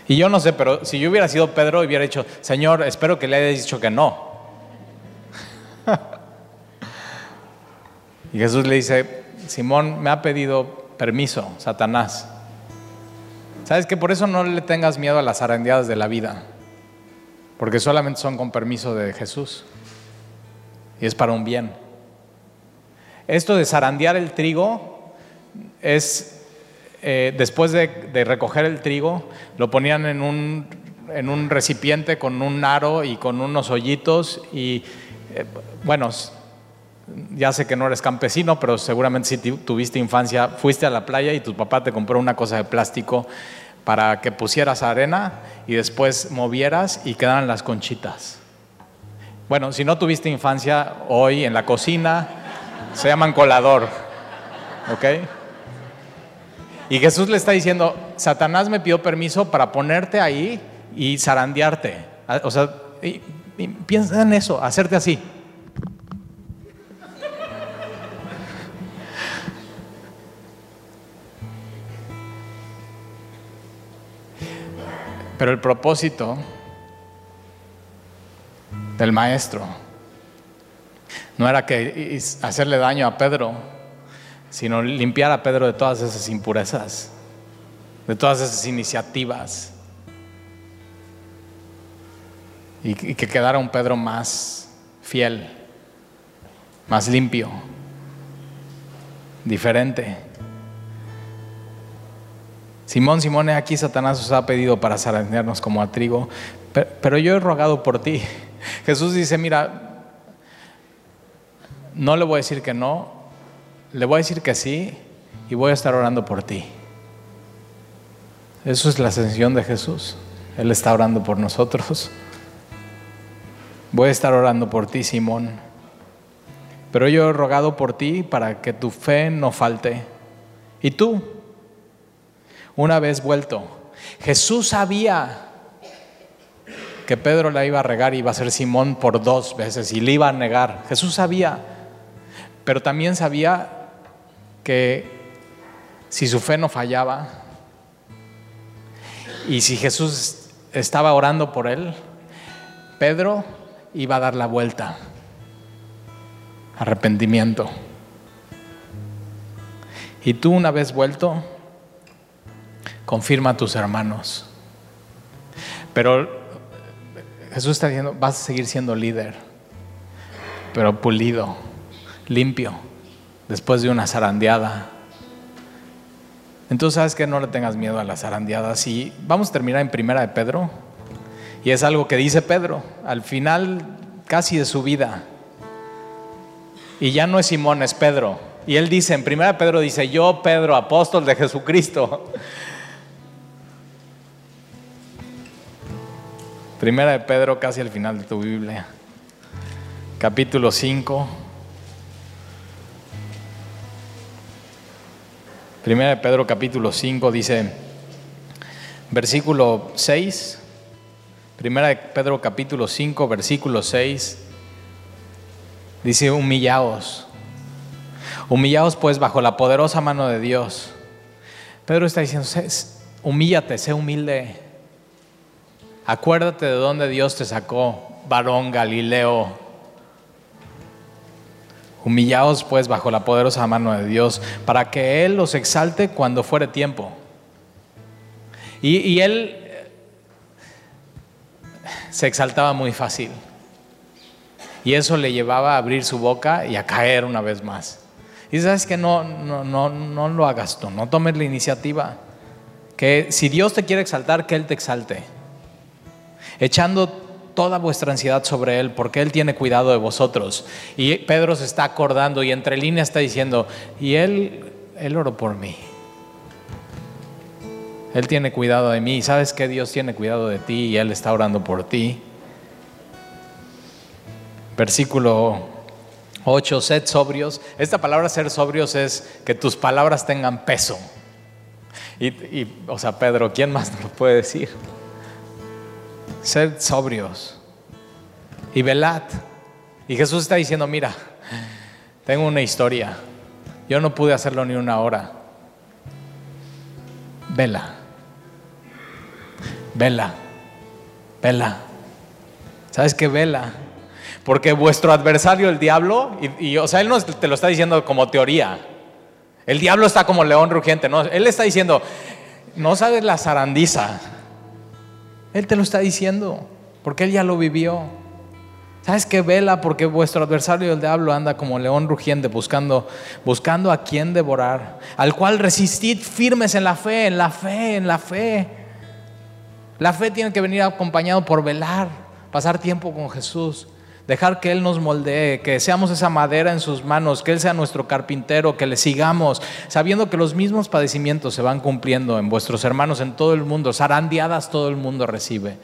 Y yo no sé, pero si yo hubiera sido Pedro, hubiera dicho, Señor, espero que le hayas dicho que no. y Jesús le dice, Simón, me ha pedido permiso, Satanás. ¿Sabes que por eso no le tengas miedo a las zarandeadas de la vida? Porque solamente son con permiso de Jesús y es para un bien. Esto de zarandear el trigo es, eh, después de, recoger el trigo, lo ponían en un, en un, recipiente con un aro y con unos hoyitos y, eh, bueno, ya sé que no eres campesino, pero seguramente si tuviste infancia, fuiste a la playa y tu papá te compró una cosa de plástico para que pusieras arena y después movieras y quedaran las conchitas. Bueno, si no tuviste infancia, hoy en la cocina se llaman colador. ¿Ok? Y Jesús le está diciendo, Satanás me pidió permiso para ponerte ahí y zarandearte. Ah, o sea, piensa en eso, hacerte así. Pero el propósito del maestro. No era que hacerle daño a Pedro, sino limpiar a Pedro de todas esas impurezas, de todas esas iniciativas. Y, que quedara un Pedro más fiel, más limpio, diferente. Simón, Simón, aquí Satanás os ha pedido para zarandearnos como a trigo, pero yo he rogado por ti Jesús dice, mira, no le voy a decir que no, le voy a decir que sí y voy a estar orando por ti. Eso es la ascensión de Jesús. Él está orando por nosotros. Voy a estar orando por ti, Simón. Pero yo he rogado por ti para que tu fe no falte. ¿Y tú? Una vez vuelto, Jesús sabía que Pedro la iba a regar y iba a ser Simón por dos veces y le iba a negar. Jesús sabía, pero también sabía que si su fe no fallaba y si Jesús estaba orando por él, Pedro iba a dar la vuelta. Arrepentimiento. Y tú una vez vuelto, confirma a tus hermanos. Pero Jesús está diciendo, vas a seguir siendo líder, pero pulido, limpio, después de una zarandeada. Entonces, ¿sabes que No le tengas miedo a las zarandeadas. Y vamos a terminar en primera de Pedro. Y es algo que dice Pedro al final casi de su vida. Y ya no es Simón, es Pedro. Y él dice, en primera Pedro dice, yo Pedro, apóstol de Jesucristo. Primera de Pedro, casi al final de tu Biblia. Capítulo 5. Primera de Pedro, capítulo 5, dice, versículo 6. Primera de Pedro, capítulo 5, versículo 6. Dice, humillaos. Humillaos pues bajo la poderosa mano de Dios. Pedro está diciendo, humíllate, sé humilde Acuérdate de dónde Dios te sacó, varón Galileo. Humillaos pues bajo la poderosa mano de Dios, para que Él los exalte cuando fuere tiempo. Y, y Él se exaltaba muy fácil. Y eso le llevaba a abrir su boca y a caer una vez más. Y sabes que no, no, no, no lo hagas tú, no tomes la iniciativa. Que si Dios te quiere exaltar, que Él te exalte echando toda vuestra ansiedad sobre Él, porque Él tiene cuidado de vosotros. Y Pedro se está acordando y entre líneas está diciendo, y Él, Él oró por mí. Él tiene cuidado de mí. ¿Sabes que Dios tiene cuidado de ti y Él está orando por ti? Versículo 8, sed sobrios. Esta palabra ser sobrios es que tus palabras tengan peso. Y, o sea, Pedro, ¿quién más lo puede decir? Sed sobrios y velad. Y Jesús está diciendo, mira, tengo una historia. Yo no pude hacerlo ni una hora. Vela. Vela. Vela. ¿Sabes qué vela? Porque vuestro adversario, el diablo, y, o sea, él no te lo está diciendo como teoría. El diablo está como león rugiente, no, él está diciendo, no sabes la zarandiza él te lo está diciendo, porque Él ya lo vivió. ¿Sabes qué vela? Porque vuestro adversario el diablo anda como león rugiente buscando, buscando a quien devorar, al cual resistid firmes en la fe, en la fe, en la fe. La fe tiene que venir acompañado por velar, pasar tiempo con Jesús. Dejar que Él nos moldee, que seamos esa madera en sus manos, que Él sea nuestro carpintero, que le sigamos, sabiendo que los mismos padecimientos se van cumpliendo en vuestros hermanos en todo el mundo, zarandeadas todo el mundo recibe.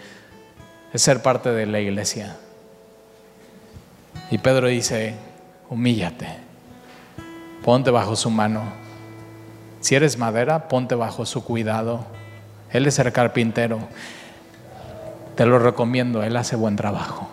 Es ser parte de la iglesia. Y Pedro dice, humíllate, ponte bajo su mano. Si eres madera, ponte bajo su cuidado. Él es el carpintero. Te lo recomiendo, Él hace buen trabajo.